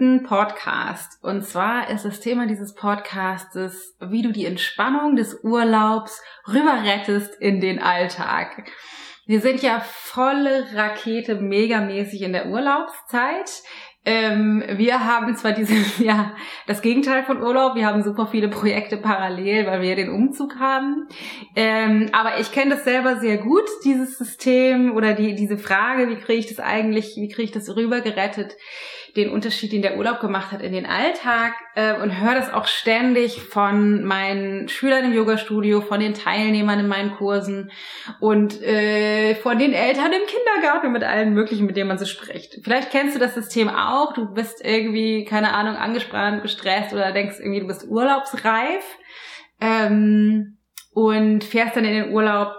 siebten Podcast. Und zwar ist das Thema dieses Podcastes, wie du die Entspannung des Urlaubs rüberrettest in den Alltag. Wir sind ja volle Rakete megamäßig in der Urlaubszeit. Ähm, wir haben zwar dieses Jahr das Gegenteil von Urlaub, wir haben super viele Projekte parallel, weil wir den Umzug haben. Ähm, aber ich kenne das selber sehr gut, dieses System oder die, diese Frage, wie kriege ich das eigentlich, wie kriege ich das rübergerettet den Unterschied, den der Urlaub gemacht hat in den Alltag äh, und höre das auch ständig von meinen Schülern im Yogastudio, von den Teilnehmern in meinen Kursen und äh, von den Eltern im Kindergarten und mit allen möglichen, mit denen man so spricht. Vielleicht kennst du das System auch, du bist irgendwie, keine Ahnung, angespannt, gestresst oder denkst irgendwie, du bist urlaubsreif ähm, und fährst dann in den Urlaub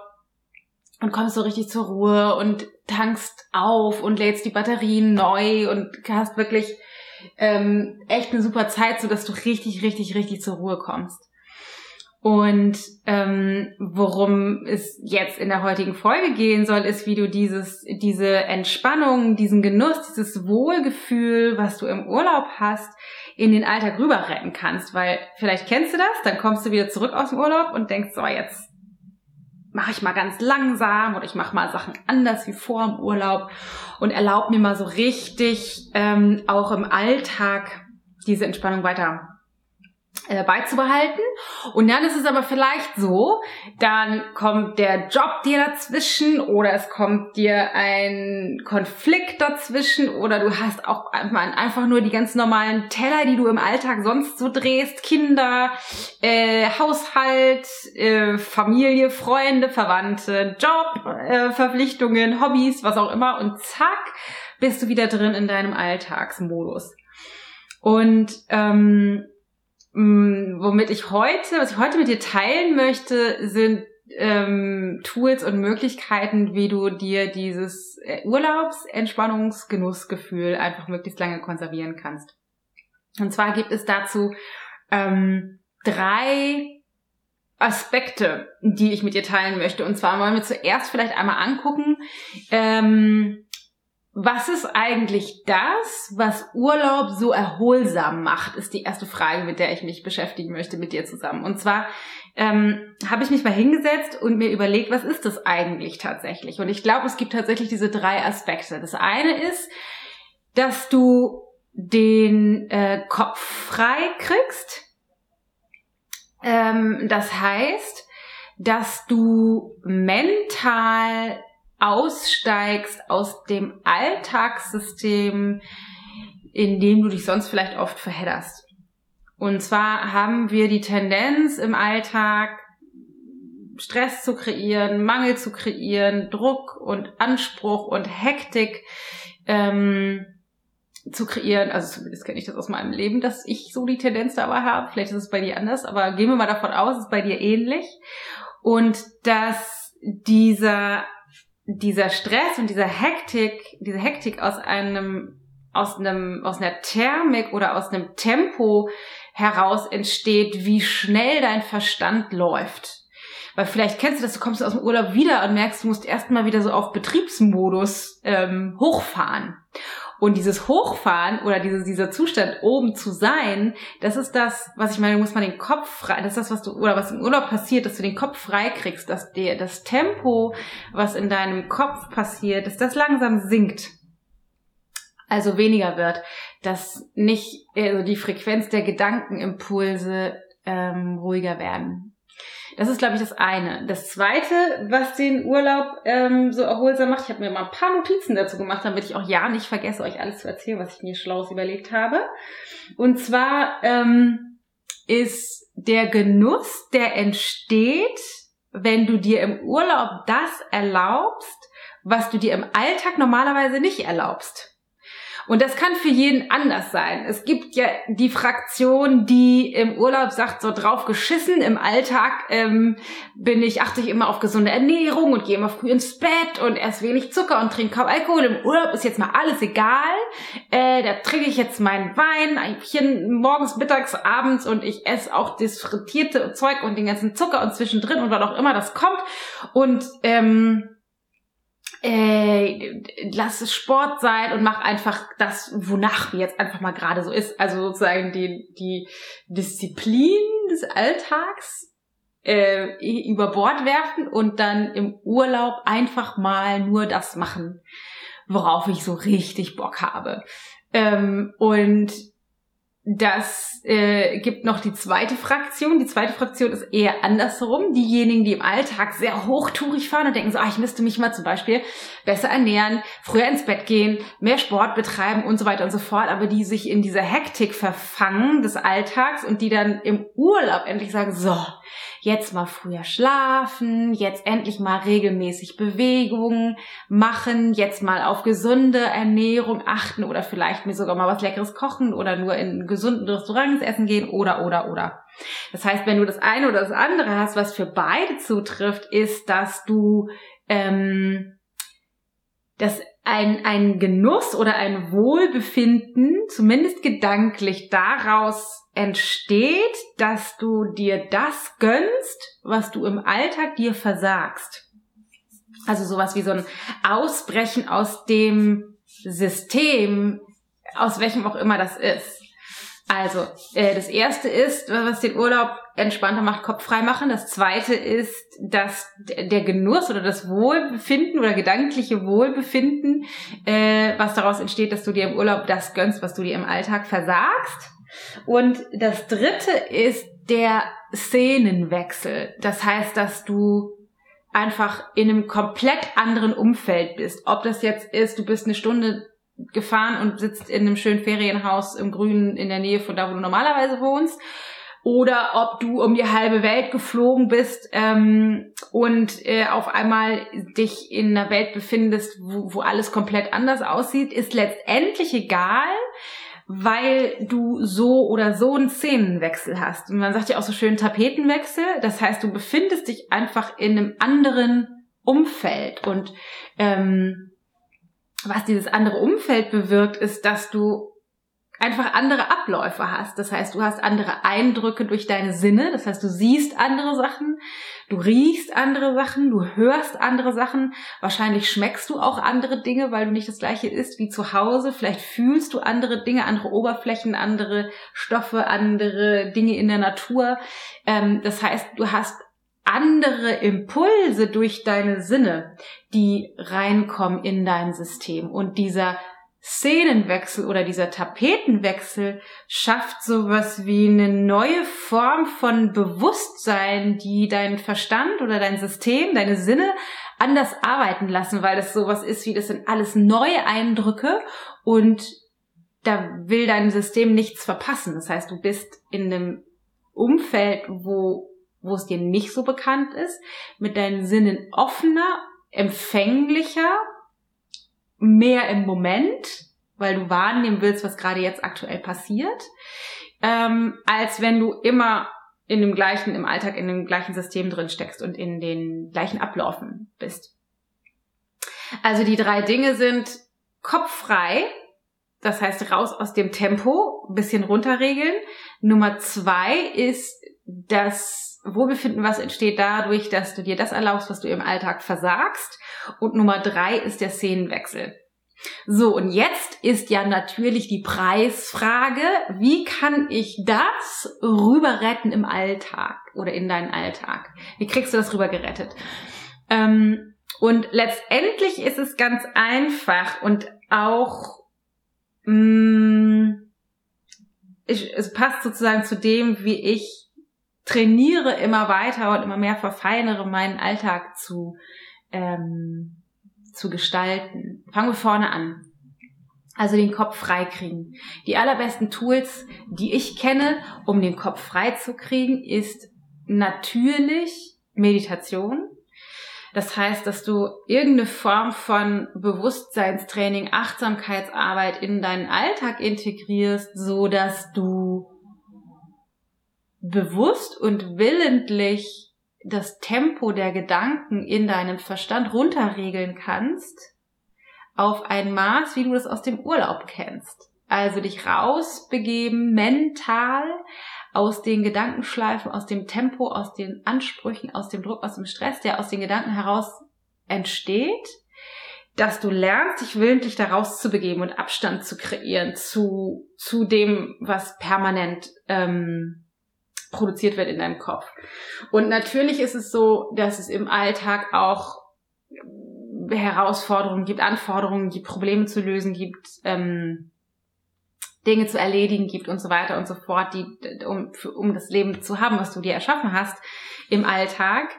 und kommst so richtig zur Ruhe und tankst auf und lädst die Batterien neu und hast wirklich ähm, echt eine super Zeit, so dass du richtig, richtig, richtig zur Ruhe kommst. Und ähm, worum es jetzt in der heutigen Folge gehen soll, ist, wie du dieses, diese Entspannung, diesen Genuss, dieses Wohlgefühl, was du im Urlaub hast, in den Alltag rüber retten kannst. Weil vielleicht kennst du das, dann kommst du wieder zurück aus dem Urlaub und denkst, so jetzt mache ich mal ganz langsam oder ich mache mal Sachen anders wie vor dem Urlaub und erlaube mir mal so richtig ähm, auch im Alltag diese Entspannung weiter beizubehalten. Und dann ist es aber vielleicht so, dann kommt der Job dir dazwischen oder es kommt dir ein Konflikt dazwischen oder du hast auch einfach nur die ganz normalen Teller, die du im Alltag sonst so drehst, Kinder, äh, Haushalt, äh, Familie, Freunde, Verwandte, Job, äh, Verpflichtungen, Hobbys, was auch immer und zack, bist du wieder drin in deinem Alltagsmodus. Und ähm, womit ich heute, was ich heute mit dir teilen möchte, sind ähm, Tools und Möglichkeiten, wie du dir dieses äh, Urlaubs-, Entspannungsgenussgefühl einfach möglichst lange konservieren kannst. Und zwar gibt es dazu ähm, drei Aspekte, die ich mit dir teilen möchte. Und zwar wollen wir zuerst vielleicht einmal angucken, ähm, was ist eigentlich das, was Urlaub so erholsam macht, ist die erste Frage, mit der ich mich beschäftigen möchte mit dir zusammen. Und zwar ähm, habe ich mich mal hingesetzt und mir überlegt, was ist das eigentlich tatsächlich? Und ich glaube, es gibt tatsächlich diese drei Aspekte. Das eine ist, dass du den äh, Kopf frei kriegst. Ähm, das heißt, dass du mental aussteigst aus dem Alltagssystem, in dem du dich sonst vielleicht oft verhedderst. Und zwar haben wir die Tendenz im Alltag, Stress zu kreieren, Mangel zu kreieren, Druck und Anspruch und Hektik ähm, zu kreieren. Also zumindest kenne ich das aus meinem Leben, dass ich so die Tendenz dabei habe. Vielleicht ist es bei dir anders, aber gehen wir mal davon aus, es ist bei dir ähnlich. Und dass dieser dieser Stress und dieser Hektik, diese Hektik aus einem, aus einem, aus einer Thermik oder aus einem Tempo heraus entsteht, wie schnell dein Verstand läuft. Weil vielleicht kennst du das, du kommst aus dem Urlaub wieder und merkst, du musst erstmal wieder so auf Betriebsmodus ähm, hochfahren. Und dieses Hochfahren oder diese, dieser Zustand oben zu sein, das ist das, was ich meine, muss man den Kopf frei, das ist das, was du, oder was im Urlaub passiert, dass du den Kopf frei kriegst, dass der, das Tempo, was in deinem Kopf passiert, dass das langsam sinkt. Also weniger wird, dass nicht, also die Frequenz der Gedankenimpulse ähm, ruhiger werden. Das ist, glaube ich, das eine. Das zweite, was den Urlaub ähm, so erholsam macht, ich habe mir mal ein paar Notizen dazu gemacht, damit ich auch ja nicht vergesse, euch alles zu erzählen, was ich mir schlaues überlegt habe. Und zwar ähm, ist der Genuss, der entsteht, wenn du dir im Urlaub das erlaubst, was du dir im Alltag normalerweise nicht erlaubst. Und das kann für jeden anders sein. Es gibt ja die Fraktion, die im Urlaub sagt, so drauf geschissen, im Alltag ähm, bin ich, achte ich immer auf gesunde Ernährung und gehe immer früh ins Bett und esse wenig Zucker und trinke kaum Alkohol. Im Urlaub ist jetzt mal alles egal. Äh, da trinke ich jetzt meinen Wein, ein bisschen morgens, mittags, abends und ich esse auch das frittierte Zeug und den ganzen Zucker und zwischendrin und was auch immer das kommt. Und ähm, äh, lass es Sport sein und mach einfach das, wonach mir jetzt einfach mal gerade so ist. Also sozusagen die, die Disziplin des Alltags äh, über Bord werfen und dann im Urlaub einfach mal nur das machen, worauf ich so richtig Bock habe. Ähm, und das äh, gibt noch die zweite Fraktion. Die zweite Fraktion ist eher andersherum. Diejenigen, die im Alltag sehr hochtourig fahren und denken so, ah, ich müsste mich mal zum Beispiel besser ernähren, früher ins Bett gehen, mehr Sport betreiben und so weiter und so fort, aber die sich in dieser Hektik verfangen des Alltags und die dann im Urlaub endlich sagen, so, jetzt mal früher schlafen, jetzt endlich mal regelmäßig Bewegungen machen, jetzt mal auf gesunde Ernährung achten oder vielleicht mir sogar mal was Leckeres kochen oder nur in gesunden Restaurants essen gehen oder, oder, oder. Das heißt, wenn du das eine oder das andere hast, was für beide zutrifft, ist, dass du ähm, dass ein, ein Genuss oder ein Wohlbefinden, zumindest gedanklich, daraus entsteht, dass du dir das gönnst, was du im Alltag dir versagst. Also sowas wie so ein Ausbrechen aus dem System, aus welchem auch immer das ist. Also, äh, das erste ist, was den Urlaub entspannter macht, Kopf frei machen. Das zweite ist, dass der Genuss oder das Wohlbefinden oder gedankliche Wohlbefinden, äh, was daraus entsteht, dass du dir im Urlaub das gönnst, was du dir im Alltag versagst. Und das dritte ist der Szenenwechsel. Das heißt, dass du einfach in einem komplett anderen Umfeld bist. Ob das jetzt ist, du bist eine Stunde gefahren und sitzt in einem schönen Ferienhaus im Grünen in der Nähe von da, wo du normalerweise wohnst. Oder ob du um die halbe Welt geflogen bist ähm, und äh, auf einmal dich in einer Welt befindest, wo, wo alles komplett anders aussieht, ist letztendlich egal, weil du so oder so einen Szenenwechsel hast. Und man sagt ja auch so schön Tapetenwechsel. Das heißt, du befindest dich einfach in einem anderen Umfeld und ähm, was dieses andere Umfeld bewirkt, ist, dass du einfach andere Abläufe hast. Das heißt, du hast andere Eindrücke durch deine Sinne. Das heißt, du siehst andere Sachen, du riechst andere Sachen, du hörst andere Sachen. Wahrscheinlich schmeckst du auch andere Dinge, weil du nicht das gleiche isst wie zu Hause. Vielleicht fühlst du andere Dinge, andere Oberflächen, andere Stoffe, andere Dinge in der Natur. Ähm, das heißt, du hast andere Impulse durch deine Sinne, die reinkommen in dein System. Und dieser Szenenwechsel oder dieser Tapetenwechsel schafft sowas wie eine neue Form von Bewusstsein, die dein Verstand oder dein System, deine Sinne anders arbeiten lassen, weil das sowas ist wie, das sind alles neue Eindrücke und da will dein System nichts verpassen. Das heißt, du bist in einem Umfeld, wo wo es dir nicht so bekannt ist, mit deinen Sinnen offener, empfänglicher, mehr im Moment, weil du wahrnehmen willst, was gerade jetzt aktuell passiert, ähm, als wenn du immer in dem gleichen, im Alltag in dem gleichen System drin steckst und in den gleichen Abläufen bist. Also die drei Dinge sind kopffrei, das heißt raus aus dem Tempo, bisschen runterregeln. Nummer zwei ist das Wohlbefinden, was entsteht dadurch, dass du dir das erlaubst, was du im Alltag versagst. Und Nummer drei ist der Szenenwechsel. So, und jetzt ist ja natürlich die Preisfrage, wie kann ich das rüber retten im Alltag oder in deinen Alltag? Wie kriegst du das rüber gerettet? Ähm, und letztendlich ist es ganz einfach und auch mh, mm, ich, es passt sozusagen zu dem, wie ich trainiere immer weiter und immer mehr verfeinere, meinen Alltag zu, ähm, zu gestalten. Fangen wir vorne an. Also den Kopf frei kriegen. Die allerbesten Tools, die ich kenne, um den Kopf frei zu kriegen, ist natürlich Meditation. Das heißt, dass du irgendeine Form von Bewusstseinstraining, Achtsamkeitsarbeit in deinen Alltag integrierst, so dass du bewusst und willentlich das Tempo der Gedanken in deinem Verstand runterregeln kannst auf ein Maß, wie du das aus dem Urlaub kennst. Also dich rausbegeben mental aus den Gedankenschleifen, aus dem Tempo, aus den Ansprüchen, aus dem Druck, aus dem Stress, der aus den Gedanken heraus entsteht, dass du lernst, dich willentlich da rauszubegeben und Abstand zu kreieren zu, zu dem, was permanent ähm, produziert wird in deinem Kopf. Und natürlich ist es so, dass es im Alltag auch Herausforderungen gibt, Anforderungen gibt, Probleme zu lösen gibt, ähm, Dinge zu erledigen gibt und so weiter und so fort, die, um, um das Leben zu haben, was du dir erschaffen hast im Alltag.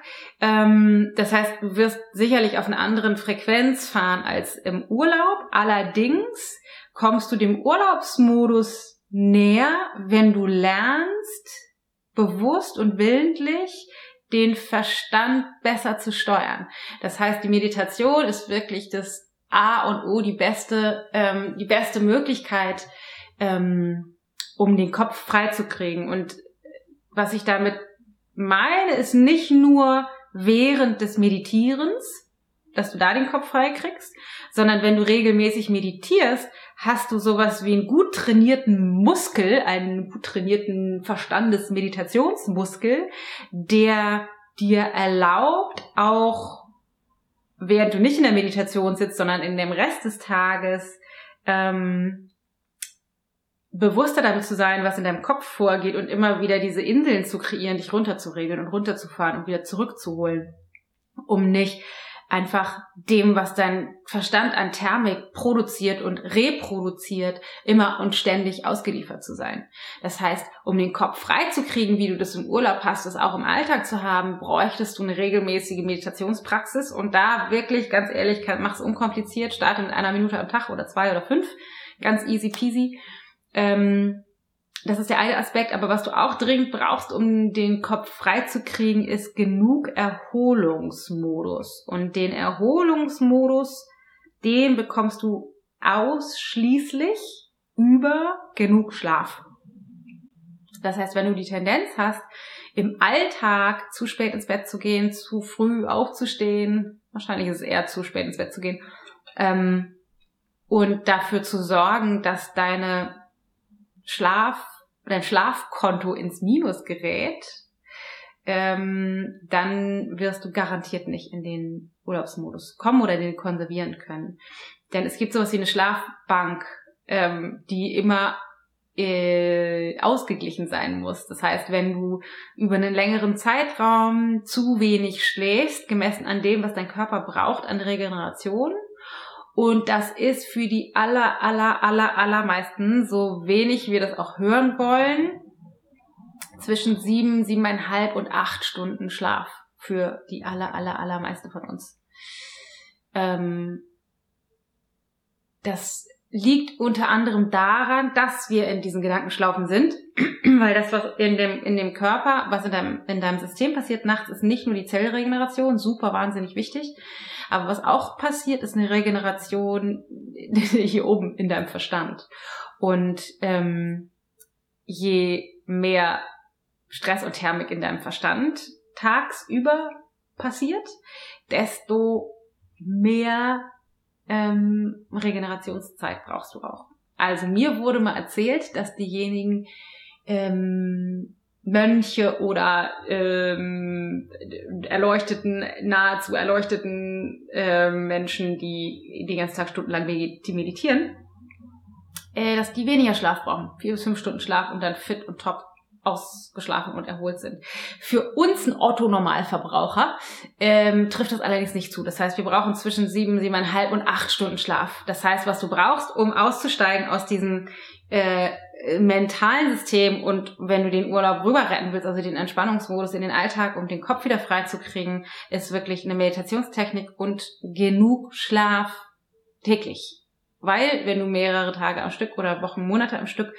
Ähm, das heißt, du wirst sicherlich auf einer anderen Frequenz fahren als im Urlaub. Allerdings kommst du dem Urlaubsmodus näher, wenn du lernst, bewusst und willentlich den Verstand besser zu steuern. Das heißt, die Meditation ist wirklich das A und O, die beste, ähm, die beste Möglichkeit, ähm, um den Kopf freizukriegen. Und was ich damit meine, ist nicht nur während des Meditierens, dass du da den Kopf frei kriegst, sondern wenn du regelmäßig meditierst, hast du sowas wie einen gut trainierten Muskel, einen gut trainierten Verstandes-Meditationsmuskel, der dir erlaubt, auch während du nicht in der Meditation sitzt, sondern in dem Rest des Tages, ähm, bewusster damit zu sein, was in deinem Kopf vorgeht und immer wieder diese Inseln zu kreieren, dich runterzuregeln und runterzufahren und wieder zurückzuholen, um nicht einfach dem, was dein Verstand an Thermik produziert und reproduziert, immer und ständig ausgeliefert zu sein. Das heißt, um den Kopf frei zu kriegen, wie du das im Urlaub hast, das auch im Alltag zu haben, bräuchtest du eine regelmäßige Meditationspraxis und da wirklich, ganz ehrlich, mach es unkompliziert, starte mit einer Minute am Tag oder zwei oder fünf, ganz easy peasy. Ähm, das ist der eine Aspekt, aber was du auch dringend brauchst, um den Kopf frei zu kriegen, ist genug Erholungsmodus. Und den Erholungsmodus, den bekommst du ausschließlich über genug Schlaf. Das heißt, wenn du die Tendenz hast, im Alltag zu spät ins Bett zu gehen, zu früh aufzustehen, wahrscheinlich ist es eher zu spät ins Bett zu gehen, ähm, und dafür zu sorgen, dass deine Schlaf dein Schlafkonto ins Minus gerät, ähm, dann wirst du garantiert nicht in den Urlaubsmodus kommen oder den konservieren können. Denn es gibt sowas wie eine Schlafbank, ähm, die immer äh, ausgeglichen sein muss. Das heißt, wenn du über einen längeren Zeitraum zu wenig schläfst, gemessen an dem, was dein Körper braucht an Regeneration, und das ist für die aller, aller, aller, allermeisten, so wenig wir das auch hören wollen, zwischen sieben, siebeneinhalb und acht Stunden Schlaf für die aller, aller, allermeisten von uns. Ähm, das liegt unter anderem daran, dass wir in diesen Gedankenschlaufen sind, weil das, was in dem, in dem Körper, was in deinem, in deinem System passiert nachts, ist nicht nur die Zellregeneration, super wahnsinnig wichtig, aber was auch passiert, ist eine Regeneration hier oben in deinem Verstand. Und ähm, je mehr Stress und Thermik in deinem Verstand tagsüber passiert, desto mehr ähm, Regenerationszeit brauchst du auch. Also mir wurde mal erzählt, dass diejenigen ähm, Mönche oder ähm, erleuchteten, nahezu erleuchteten äh, Menschen, die den ganzen Tag stundenlang meditieren, äh, dass die weniger Schlaf brauchen. Vier bis fünf Stunden Schlaf und dann fit und top ausgeschlafen und erholt sind. Für uns ein Otto-Normalverbraucher ähm, trifft das allerdings nicht zu. Das heißt, wir brauchen zwischen sieben, siebeneinhalb und acht Stunden Schlaf. Das heißt, was du brauchst, um auszusteigen aus diesem äh, mentalen System und wenn du den Urlaub rüber retten willst, also den Entspannungsmodus in den Alltag, um den Kopf wieder frei zu kriegen, ist wirklich eine Meditationstechnik und genug Schlaf täglich. Weil, wenn du mehrere Tage am Stück oder Wochen, Monate am Stück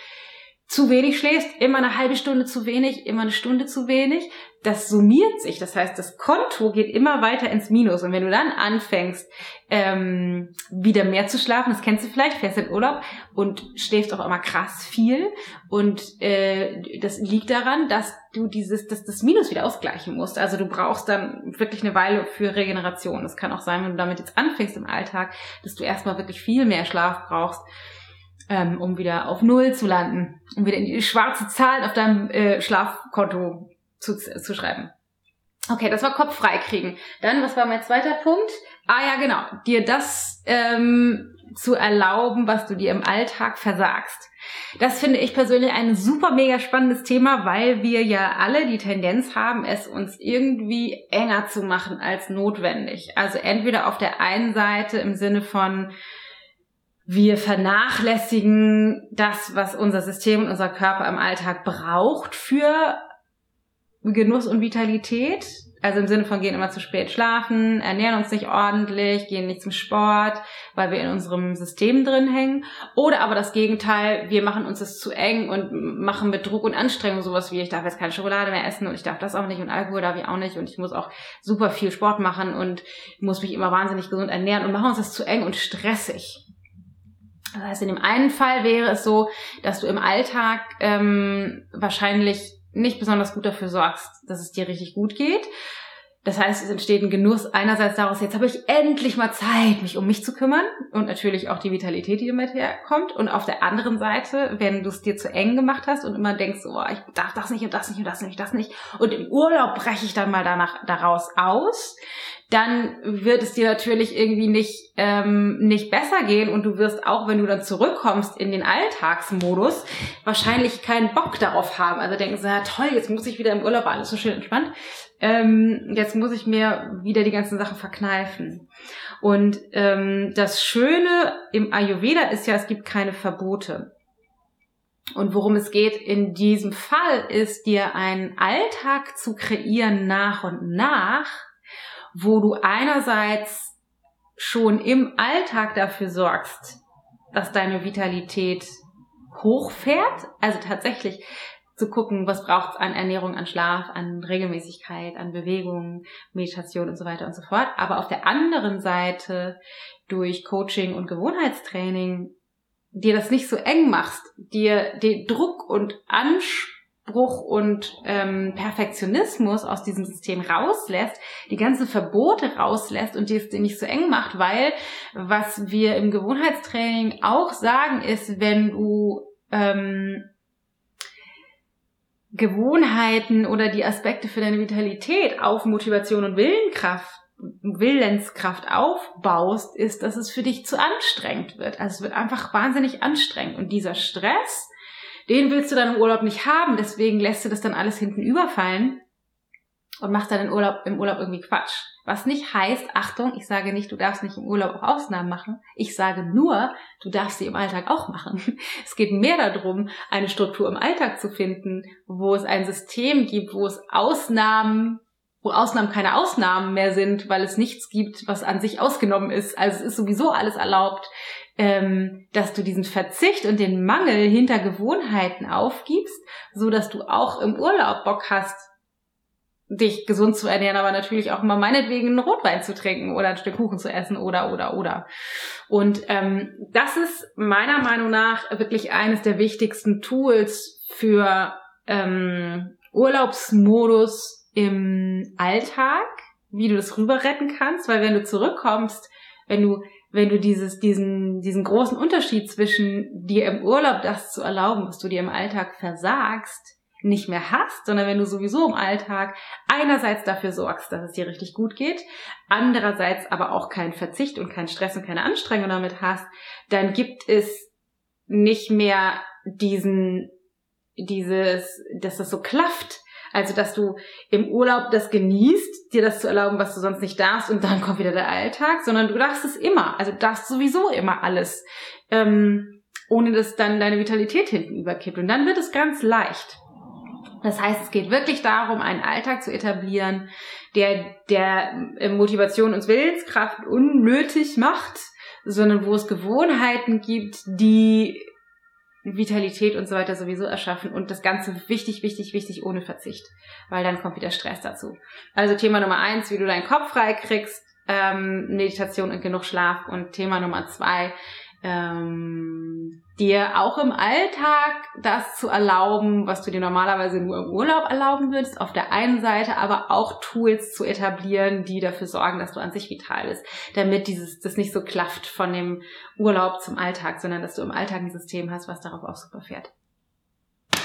zu wenig schläfst, immer eine halbe Stunde zu wenig, immer eine Stunde zu wenig. Das summiert sich. Das heißt, das Konto geht immer weiter ins Minus. Und wenn du dann anfängst, ähm, wieder mehr zu schlafen, das kennst du vielleicht, fährst in Urlaub und schläfst auch immer krass viel. Und äh, das liegt daran, dass du dieses, dass das Minus wieder ausgleichen musst. Also du brauchst dann wirklich eine Weile für Regeneration. Das kann auch sein, wenn du damit jetzt anfängst im Alltag, dass du erstmal wirklich viel mehr Schlaf brauchst ähm, um wieder auf Null zu landen, um wieder in die schwarze Zahl auf deinem äh, Schlafkonto zu, zu schreiben. Okay, das war Kopf frei kriegen. Dann, was war mein zweiter Punkt? Ah ja, genau, dir das ähm, zu erlauben, was du dir im Alltag versagst. Das finde ich persönlich ein super mega spannendes Thema, weil wir ja alle die Tendenz haben, es uns irgendwie enger zu machen als notwendig. Also entweder auf der einen Seite im Sinne von, wir vernachlässigen das, was unser System und unser Körper im Alltag braucht für Genuss und Vitalität. Also im Sinne von gehen immer zu spät schlafen, ernähren uns nicht ordentlich, gehen nicht zum Sport, weil wir in unserem System drin hängen. Oder aber das Gegenteil, wir machen uns das zu eng und machen mit Druck und Anstrengung sowas wie, ich darf jetzt keine Schokolade mehr essen und ich darf das auch nicht und Alkohol darf ich auch nicht und ich muss auch super viel Sport machen und muss mich immer wahnsinnig gesund ernähren und machen uns das zu eng und stressig. Das heißt, in dem einen Fall wäre es so, dass du im Alltag ähm, wahrscheinlich nicht besonders gut dafür sorgst, dass es dir richtig gut geht. Das heißt, es entsteht ein Genuss einerseits daraus, jetzt habe ich endlich mal Zeit, mich um mich zu kümmern und natürlich auch die Vitalität, die damit herkommt. Und auf der anderen Seite, wenn du es dir zu eng gemacht hast und immer denkst, oh, ich darf das nicht und das nicht und das nicht, das nicht. Und im Urlaub breche ich dann mal danach daraus aus, dann wird es dir natürlich irgendwie nicht, ähm, nicht besser gehen und du wirst auch, wenn du dann zurückkommst in den Alltagsmodus, wahrscheinlich keinen Bock darauf haben. Also denken sie, ja toll, jetzt muss ich wieder im Urlaub alles so schön entspannt. Ähm, jetzt muss ich mir wieder die ganzen Sachen verkneifen. Und ähm, das Schöne im Ayurveda ist ja, es gibt keine Verbote. Und worum es geht in diesem Fall ist, dir einen Alltag zu kreieren nach und nach, wo du einerseits schon im Alltag dafür sorgst, dass deine Vitalität hochfährt, also tatsächlich zu gucken, was braucht es an Ernährung, an Schlaf, an Regelmäßigkeit, an Bewegung, Meditation und so weiter und so fort. Aber auf der anderen Seite durch Coaching und Gewohnheitstraining dir das nicht so eng machst, dir den Druck und Anspruch Bruch und ähm, Perfektionismus aus diesem System rauslässt, die ganzen Verbote rauslässt und die es dir nicht so eng macht, weil was wir im Gewohnheitstraining auch sagen ist, wenn du ähm, Gewohnheiten oder die Aspekte für deine Vitalität auf Motivation und Willenkraft Willenskraft aufbaust, ist, dass es für dich zu anstrengend wird. Also es wird einfach wahnsinnig anstrengend. Und dieser Stress, den willst du dann im Urlaub nicht haben, deswegen lässt du das dann alles hinten überfallen und machst dann im Urlaub, im Urlaub irgendwie Quatsch. Was nicht heißt, Achtung, ich sage nicht, du darfst nicht im Urlaub auch Ausnahmen machen. Ich sage nur, du darfst sie im Alltag auch machen. Es geht mehr darum, eine Struktur im Alltag zu finden, wo es ein System gibt, wo es Ausnahmen, wo Ausnahmen keine Ausnahmen mehr sind, weil es nichts gibt, was an sich ausgenommen ist. Also es ist sowieso alles erlaubt ähm, dass du diesen Verzicht und den Mangel hinter Gewohnheiten aufgibst, so dass du auch im Urlaub Bock hast, dich gesund zu ernähren, aber natürlich auch mal meinetwegen einen Rotwein zu trinken oder ein Stück Kuchen zu essen oder oder oder. Und ähm, das ist meiner Meinung nach wirklich eines der wichtigsten Tools für ähm, Urlaubsmodus im Alltag, wie du das rüber retten kannst, weil wenn du zurückkommst, wenn du wenn du dieses, diesen, diesen großen Unterschied zwischen dir im Urlaub das zu erlauben, was du dir im Alltag versagst, nicht mehr hast, sondern wenn du sowieso im Alltag einerseits dafür sorgst, dass es dir richtig gut geht, andererseits aber auch keinen Verzicht und keinen Stress und keine Anstrengung damit hast, dann gibt es nicht mehr diesen, dieses, dass das so klafft, also, dass du im Urlaub das genießt, dir das zu erlauben, was du sonst nicht darfst, und dann kommt wieder der Alltag, sondern du darfst es immer. Also, darfst sowieso immer alles, ähm, ohne dass dann deine Vitalität hinten überkippt. Und dann wird es ganz leicht. Das heißt, es geht wirklich darum, einen Alltag zu etablieren, der, der äh, Motivation und Willenskraft unnötig macht, sondern wo es Gewohnheiten gibt, die Vitalität und so weiter sowieso erschaffen und das Ganze wichtig, wichtig, wichtig ohne Verzicht, weil dann kommt wieder Stress dazu. Also Thema Nummer eins, wie du deinen Kopf frei kriegst, ähm, Meditation und genug Schlaf und Thema Nummer zwei, ähm, dir auch im Alltag das zu erlauben, was du dir normalerweise nur im Urlaub erlauben würdest, auf der einen Seite aber auch Tools zu etablieren, die dafür sorgen, dass du an sich vital bist, damit dieses das nicht so klafft von dem Urlaub zum Alltag, sondern dass du im Alltag ein System hast, was darauf auch super fährt.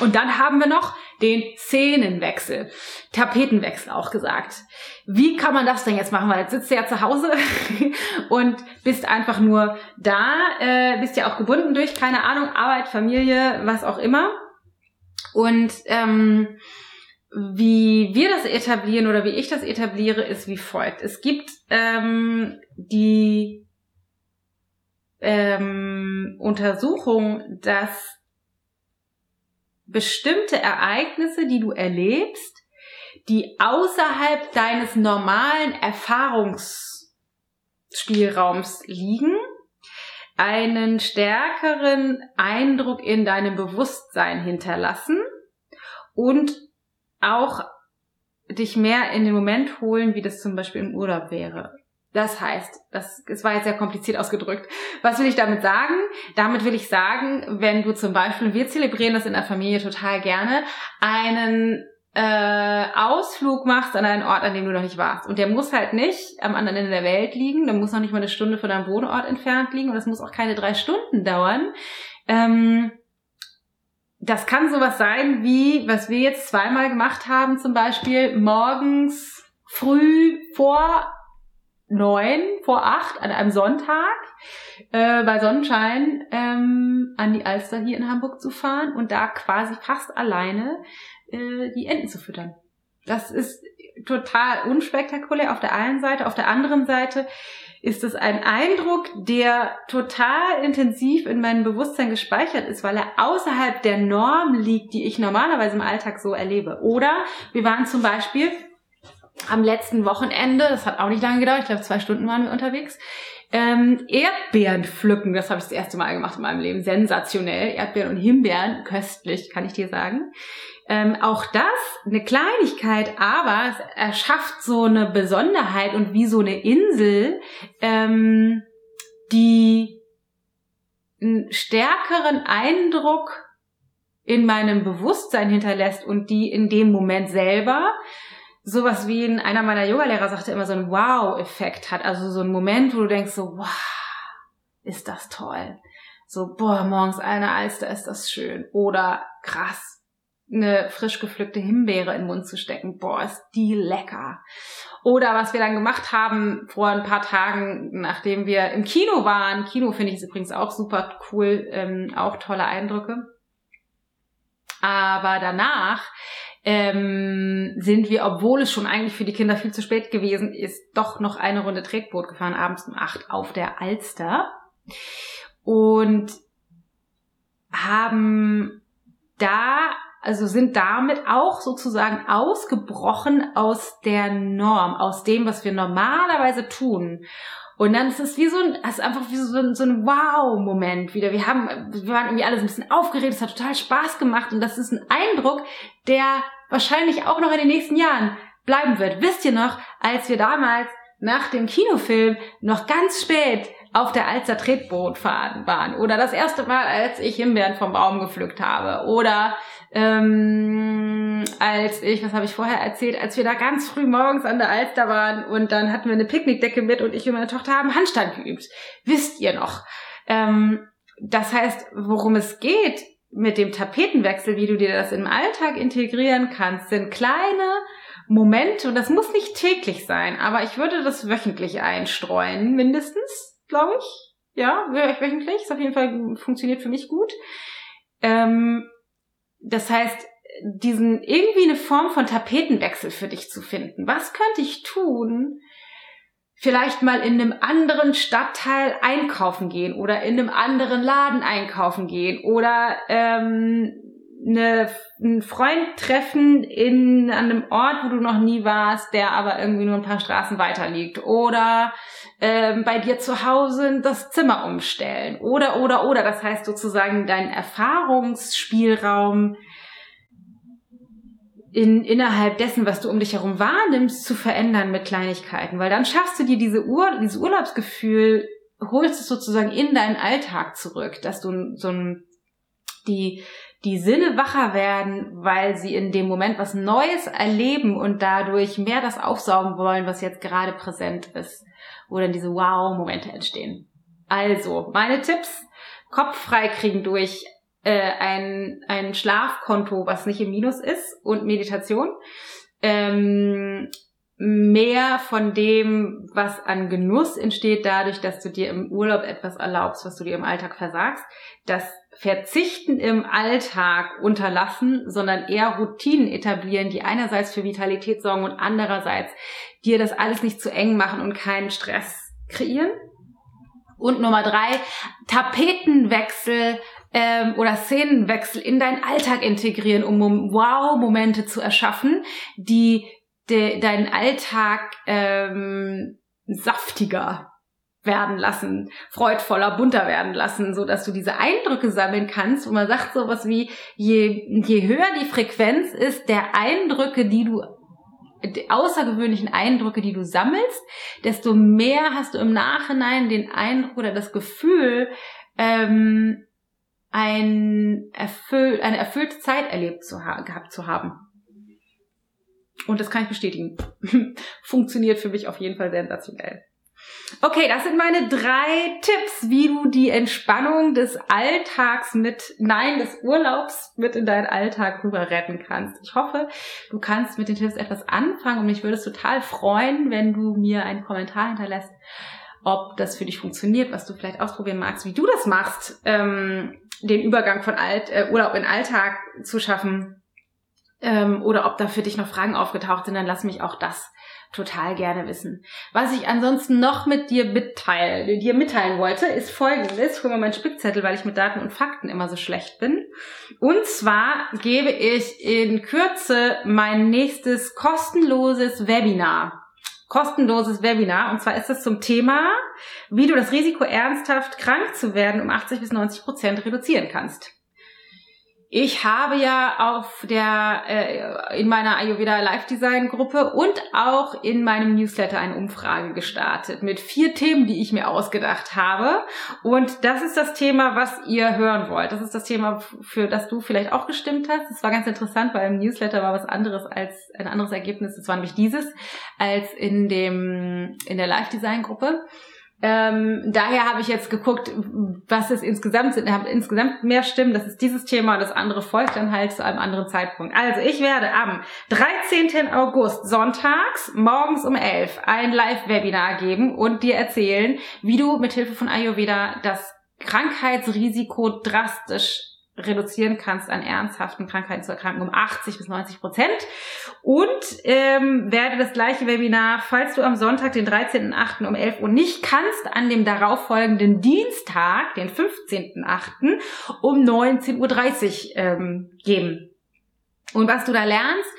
Und dann haben wir noch den Szenenwechsel, Tapetenwechsel auch gesagt. Wie kann man das denn jetzt machen? Weil jetzt sitzt du ja zu Hause und bist einfach nur da, äh, bist ja auch gebunden durch, keine Ahnung, Arbeit, Familie, was auch immer. Und ähm, wie wir das etablieren oder wie ich das etabliere, ist wie folgt. Es gibt ähm, die ähm, Untersuchung, dass bestimmte Ereignisse, die du erlebst, die außerhalb deines normalen Erfahrungsspielraums liegen, einen stärkeren Eindruck in deinem Bewusstsein hinterlassen und auch dich mehr in den Moment holen, wie das zum Beispiel im Urlaub wäre. Das heißt, das, das war jetzt sehr kompliziert ausgedrückt. Was will ich damit sagen? Damit will ich sagen, wenn du zum Beispiel, wir zelebrieren das in der Familie total gerne, einen äh, Ausflug machst an einen Ort, an dem du noch nicht warst. Und der muss halt nicht am anderen Ende der Welt liegen, der muss noch nicht mal eine Stunde von deinem Wohnort entfernt liegen und es muss auch keine drei Stunden dauern. Ähm, das kann sowas sein wie, was wir jetzt zweimal gemacht haben, zum Beispiel morgens früh vor neun vor acht an einem Sonntag äh, bei Sonnenschein ähm, an die Alster hier in Hamburg zu fahren und da quasi fast alleine äh, die Enten zu füttern. Das ist total unspektakulär auf der einen Seite. Auf der anderen Seite ist es ein Eindruck, der total intensiv in meinem Bewusstsein gespeichert ist, weil er außerhalb der Norm liegt, die ich normalerweise im Alltag so erlebe. Oder wir waren zum Beispiel am letzten Wochenende, das hat auch nicht lange gedauert, ich glaube zwei Stunden waren wir unterwegs, ähm, Erdbeeren pflücken, das habe ich das erste Mal gemacht in meinem Leben, sensationell, Erdbeeren und Himbeeren, köstlich, kann ich dir sagen. Ähm, auch das eine Kleinigkeit, aber es erschafft so eine Besonderheit und wie so eine Insel, ähm, die einen stärkeren Eindruck in meinem Bewusstsein hinterlässt und die in dem Moment selber sowas wie in einer meiner Yogalehrer sagte immer so ein Wow-Effekt hat. Also so ein Moment, wo du denkst so, wow, ist das toll. So, boah, morgens eine Alster, ist das schön. Oder krass, eine frisch gepflückte Himbeere in den Mund zu stecken. Boah, ist die lecker. Oder was wir dann gemacht haben vor ein paar Tagen, nachdem wir im Kino waren. Kino finde ich übrigens auch super cool, ähm, auch tolle Eindrücke. Aber danach ähm, sind wir, obwohl es schon eigentlich für die Kinder viel zu spät gewesen ist, doch noch eine Runde Tretboot gefahren, abends um acht auf der Alster. Und haben da, also sind damit auch sozusagen ausgebrochen aus der Norm, aus dem, was wir normalerweise tun. Und dann ist es wie so ein, es ist einfach wie so ein, so ein Wow-Moment wieder. Wir haben, wir waren irgendwie alles ein bisschen aufgeregt, es hat total Spaß gemacht und das ist ein Eindruck, der wahrscheinlich auch noch in den nächsten Jahren bleiben wird. Wisst ihr noch, als wir damals nach dem Kinofilm noch ganz spät auf der Alster Tretboot fahren waren oder das erste Mal, als ich Himbeeren vom Baum gepflückt habe oder ähm, als ich, was habe ich vorher erzählt, als wir da ganz früh morgens an der Alster waren und dann hatten wir eine Picknickdecke mit und ich und meine Tochter haben Handstand geübt. Wisst ihr noch? Ähm, das heißt, worum es geht mit dem Tapetenwechsel, wie du dir das im Alltag integrieren kannst, sind kleine Momente und das muss nicht täglich sein, aber ich würde das wöchentlich einstreuen, mindestens, glaube ich. Ja, wöchentlich. Ist auf jeden Fall funktioniert für mich gut. Ähm, das heißt, diesen irgendwie eine Form von Tapetenwechsel für dich zu finden. Was könnte ich tun? Vielleicht mal in einem anderen Stadtteil einkaufen gehen oder in einem anderen Laden einkaufen gehen oder ähm, eine, einen Freund treffen in an einem Ort, wo du noch nie warst, der aber irgendwie nur ein paar Straßen weiter liegt. Oder ähm, bei dir zu Hause das Zimmer umstellen. Oder, oder, oder. Das heißt sozusagen deinen Erfahrungsspielraum in, innerhalb dessen, was du um dich herum wahrnimmst, zu verändern mit Kleinigkeiten. Weil dann schaffst du dir diese Ur dieses Urlaubsgefühl, holst es sozusagen in deinen Alltag zurück, dass du so ein, die, die Sinne wacher werden, weil sie in dem Moment was Neues erleben und dadurch mehr das aufsaugen wollen, was jetzt gerade präsent ist. Oder diese Wow-Momente entstehen. Also, meine Tipps, Kopf frei kriegen durch äh, ein, ein Schlafkonto, was nicht im Minus ist und Meditation. Ähm, mehr von dem, was an Genuss entsteht, dadurch, dass du dir im Urlaub etwas erlaubst, was du dir im Alltag versagst. Das Verzichten im Alltag unterlassen, sondern eher Routinen etablieren, die einerseits für Vitalität sorgen und andererseits dir das alles nicht zu eng machen und keinen Stress kreieren. Und Nummer drei, Tapetenwechsel ähm, oder Szenenwechsel in deinen Alltag integrieren, um Wow-Momente zu erschaffen, die de, deinen Alltag ähm, saftiger werden lassen, freudvoller, bunter werden lassen, so dass du diese Eindrücke sammeln kannst. Und man sagt sowas wie, je, je höher die Frequenz ist der Eindrücke, die du die außergewöhnlichen Eindrücke, die du sammelst, desto mehr hast du im Nachhinein den Eindruck oder das Gefühl, ähm, ein erfüll, eine erfüllte Zeit erlebt zu ha gehabt zu haben. Und das kann ich bestätigen. Funktioniert für mich auf jeden Fall sensationell. Okay, das sind meine drei Tipps, wie du die Entspannung des Alltags mit, nein, des Urlaubs mit in deinen Alltag rüber retten kannst. Ich hoffe, du kannst mit den Tipps etwas anfangen und mich würde es total freuen, wenn du mir einen Kommentar hinterlässt, ob das für dich funktioniert, was du vielleicht ausprobieren magst, wie du das machst, ähm, den Übergang von Alt, äh, Urlaub in Alltag zu schaffen ähm, oder ob da für dich noch Fragen aufgetaucht sind, dann lass mich auch das total gerne wissen. Was ich ansonsten noch mit dir mitteil, dir mitteilen wollte, ist folgendes. Ich hole mal meinen Spickzettel, weil ich mit Daten und Fakten immer so schlecht bin. Und zwar gebe ich in Kürze mein nächstes kostenloses Webinar kostenloses Webinar. Und zwar ist es zum Thema, wie du das Risiko ernsthaft krank zu werden um 80 bis 90 Prozent reduzieren kannst. Ich habe ja auf der äh, in meiner Ayurveda Live Design Gruppe und auch in meinem Newsletter eine Umfrage gestartet mit vier Themen, die ich mir ausgedacht habe. Und das ist das Thema, was ihr hören wollt. Das ist das Thema, für das du vielleicht auch gestimmt hast. Das war ganz interessant, weil im Newsletter war was anderes als ein anderes Ergebnis. Das war nämlich dieses als in dem in der Live Design Gruppe. Ähm, daher habe ich jetzt geguckt, was es insgesamt sind. Ich habe insgesamt mehr Stimmen. Das ist dieses Thema. Das andere folgt dann halt zu einem anderen Zeitpunkt. Also ich werde am 13. August sonntags morgens um 11 ein Live-Webinar geben und dir erzählen, wie du mit Hilfe von Ayurveda das Krankheitsrisiko drastisch reduzieren kannst an ernsthaften Krankheiten zu erkranken um 80 bis 90 Prozent. Und ähm, werde das gleiche Webinar, falls du am Sonntag, den 13.8. um 11 Uhr nicht kannst, an dem darauffolgenden Dienstag, den 15.8. um 19.30 Uhr ähm, geben. Und was du da lernst,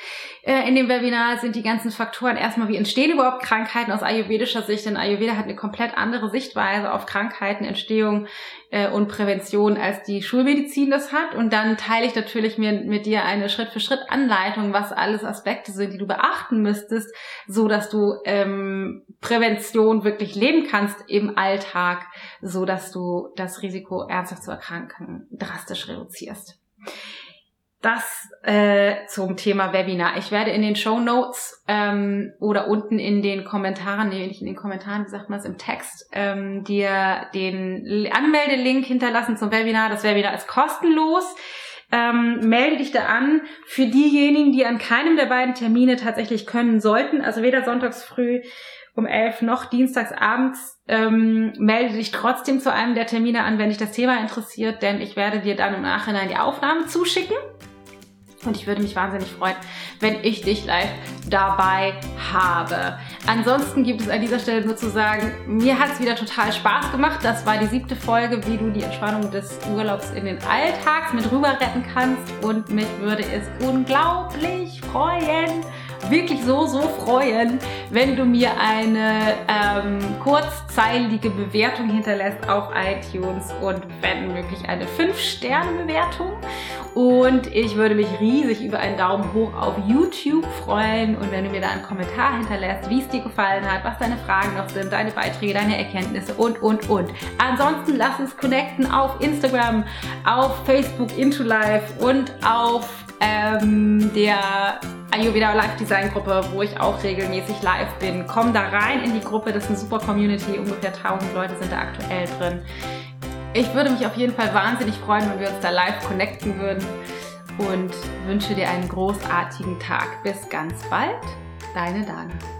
äh, in dem Webinar sind die ganzen Faktoren erstmal, wie entstehen überhaupt Krankheiten aus ayurvedischer Sicht, denn Ayurveda hat eine komplett andere Sichtweise auf Krankheiten, Entstehung äh, und Prävention, als die Schulmedizin das hat. Und dann teile ich natürlich mir, mit dir eine Schritt-für-Schritt-Anleitung, was alles Aspekte sind, die du beachten müsstest, so dass du ähm, Prävention wirklich leben kannst im Alltag, so dass du das Risiko ernsthaft zu erkranken drastisch reduzierst. Das äh, zum Thema Webinar. Ich werde in den Show Notes ähm, oder unten in den Kommentaren, nee, nicht in den Kommentaren, wie sagt man es, im Text, ähm, dir den Anmeldelink hinterlassen zum Webinar. Das Webinar ist kostenlos. Ähm, melde dich da an. Für diejenigen, die an keinem der beiden Termine tatsächlich können sollten, also weder sonntags früh um elf noch dienstags abends, ähm, melde dich trotzdem zu einem der Termine an, wenn dich das Thema interessiert, denn ich werde dir dann im Nachhinein die Aufnahme zuschicken Und ich würde mich wahnsinnig freuen, wenn ich dich live dabei habe. Ansonsten gibt es an dieser Stelle nur zu sagen, mir hat es wieder total Spaß gemacht. Das war die siebte Folge, wie du die Entspannung des Urlaubs in den Alltag mit rüber retten kannst. Und mich würde es unglaublich freuen, wirklich so, so freuen, wenn du mir eine ähm, kurzzeilige Bewertung hinterlässt auf iTunes und wenn möglich eine 5-Sterne-Bewertung. Und ich würde mich riesig über einen Daumen hoch auf YouTube freuen und wenn du mir da einen Kommentar hinterlässt, wie es dir gefallen hat, was deine Fragen noch sind, deine Beiträge, deine Erkenntnisse und, und, und. Ansonsten lass uns connecten auf Instagram, auf Facebook Into Life und auf ähm, der Ayurveda Live Design Gruppe, wo ich auch regelmäßig live bin. Komm da rein in die Gruppe, das ist eine super Community, ungefähr 1000 Leute sind da aktuell drin. Ich würde mich auf jeden Fall wahnsinnig freuen, wenn wir uns da live connecten würden und wünsche dir einen großartigen Tag. Bis ganz bald, deine Dana.